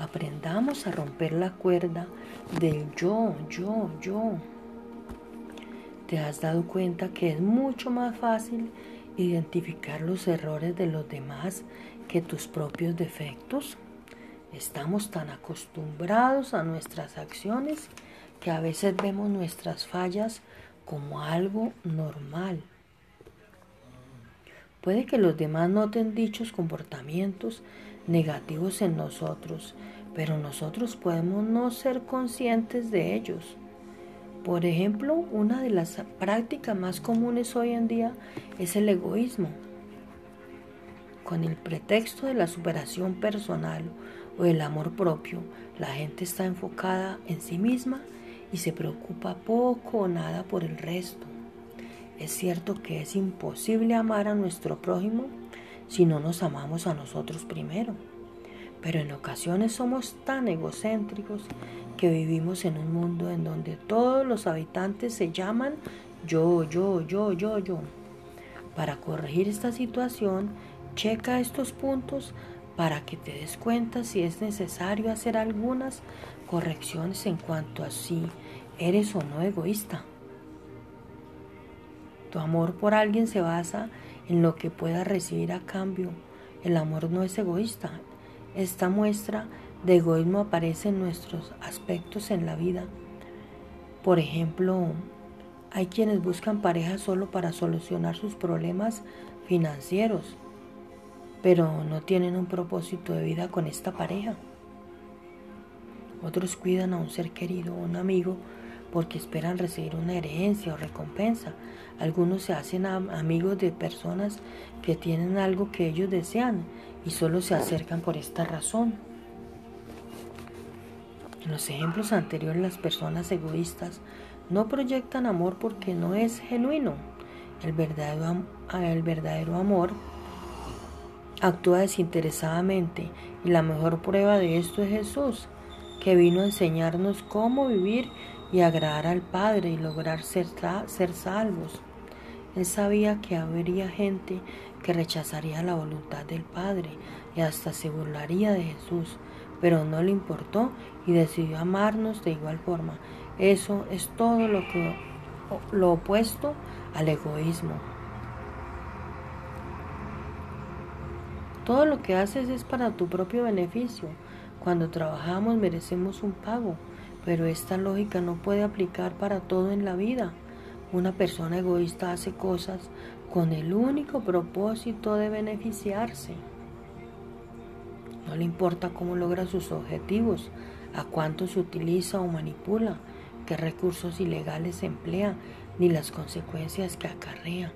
Aprendamos a romper la cuerda del yo, yo, yo. ¿Te has dado cuenta que es mucho más fácil identificar los errores de los demás que tus propios defectos? Estamos tan acostumbrados a nuestras acciones que a veces vemos nuestras fallas como algo normal. Puede que los demás noten dichos comportamientos negativos en nosotros, pero nosotros podemos no ser conscientes de ellos. Por ejemplo, una de las prácticas más comunes hoy en día es el egoísmo. Con el pretexto de la superación personal o el amor propio, la gente está enfocada en sí misma y se preocupa poco o nada por el resto. Es cierto que es imposible amar a nuestro prójimo si no nos amamos a nosotros primero, pero en ocasiones somos tan egocéntricos que vivimos en un mundo en donde todos los habitantes se llaman yo, yo, yo, yo, yo. Para corregir esta situación, checa estos puntos para que te des cuenta si es necesario hacer algunas correcciones en cuanto a si eres o no egoísta. Tu amor por alguien se basa en lo que puedas recibir a cambio. El amor no es egoísta. Esta muestra de egoísmo aparece en nuestros aspectos en la vida. Por ejemplo, hay quienes buscan pareja solo para solucionar sus problemas financieros, pero no tienen un propósito de vida con esta pareja. Otros cuidan a un ser querido, un amigo, porque esperan recibir una herencia o recompensa. Algunos se hacen amigos de personas que tienen algo que ellos desean y solo se acercan por esta razón. En los ejemplos anteriores las personas egoístas no proyectan amor porque no es genuino. El verdadero, amor actúa desinteresadamente y la mejor prueba de esto es Jesús, que vino a enseñarnos cómo vivir y agradar al Padre y lograr ser salvos. Él sabía que habría gente que rechazaría la voluntad del Padre y hasta se burlaría de Jesús, pero no le importó y decidió amarnos de igual forma. Eso es todo lo que lo opuesto al egoísmo. Todo lo que haces es para tu propio beneficio. Cuando trabajamos merecemos un pago pero esta lógica no puede aplicar para todo en la vida. Una persona egoísta hace cosas con el único propósito de beneficiarse. No le importa cómo logra sus objetivos, a cuánto se utiliza o manipula, qué recursos ilegales emplea, ni las consecuencias que acarrea.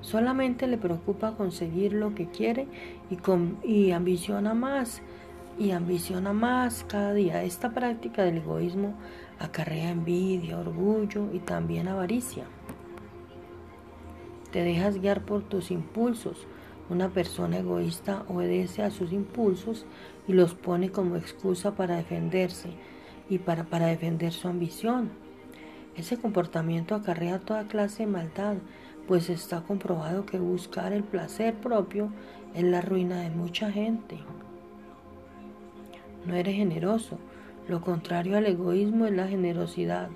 Solamente le preocupa conseguir lo que quiere y, y ambiciona más y ambiciona más cada día. Esta práctica del egoísmo acarrea envidia, orgullo y también avaricia. Te dejas guiar por tus impulsos. Una persona egoísta obedece a sus impulsos y los pone como excusa para defenderse y para, para defender su ambición. Ese comportamiento acarrea toda clase de maldad, pues está comprobado que buscar el placer propio es la ruina de mucha gente no eres generoso. Lo contrario al egoísmo es la generosidad.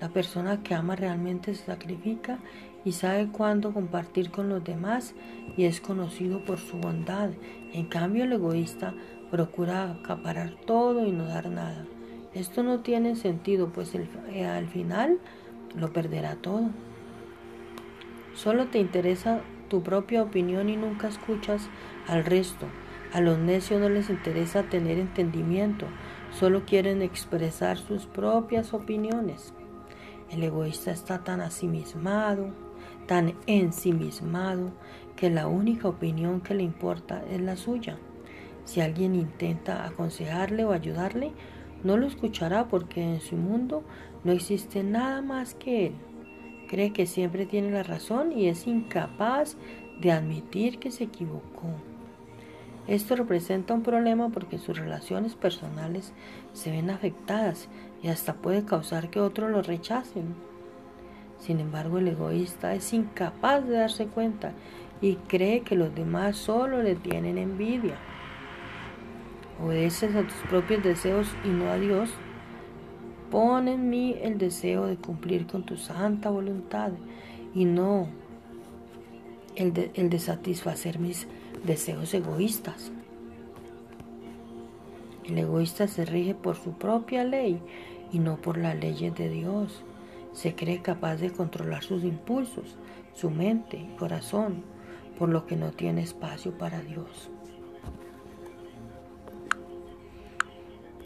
La persona que ama realmente se sacrifica y sabe cuándo compartir con los demás y es conocido por su bondad. En cambio, el egoísta procura acaparar todo y no dar nada. Esto no tiene sentido, pues eh, al final lo perderá todo. Solo te interesa tu propia opinión y nunca escuchas al resto. A los necios no les interesa tener entendimiento, solo quieren expresar sus propias opiniones. El egoísta está tan asimismado, tan ensimismado, que la única opinión que le importa es la suya. Si alguien intenta aconsejarle o ayudarle, no lo escuchará porque en su mundo no existe nada más que él. Cree que siempre tiene la razón y es incapaz de admitir que se equivocó. Esto representa un problema porque sus relaciones personales se ven afectadas y hasta puede causar que otros lo rechacen. Sin embargo, el egoísta es incapaz de darse cuenta y cree que los demás solo le tienen envidia. obedeces a tus propios deseos y no a Dios, pon en mí el deseo de cumplir con tu santa voluntad y no el de, de satisfacer mis deseos egoístas. El egoísta se rige por su propia ley y no por las leyes de Dios. Se cree capaz de controlar sus impulsos, su mente corazón, por lo que no tiene espacio para Dios.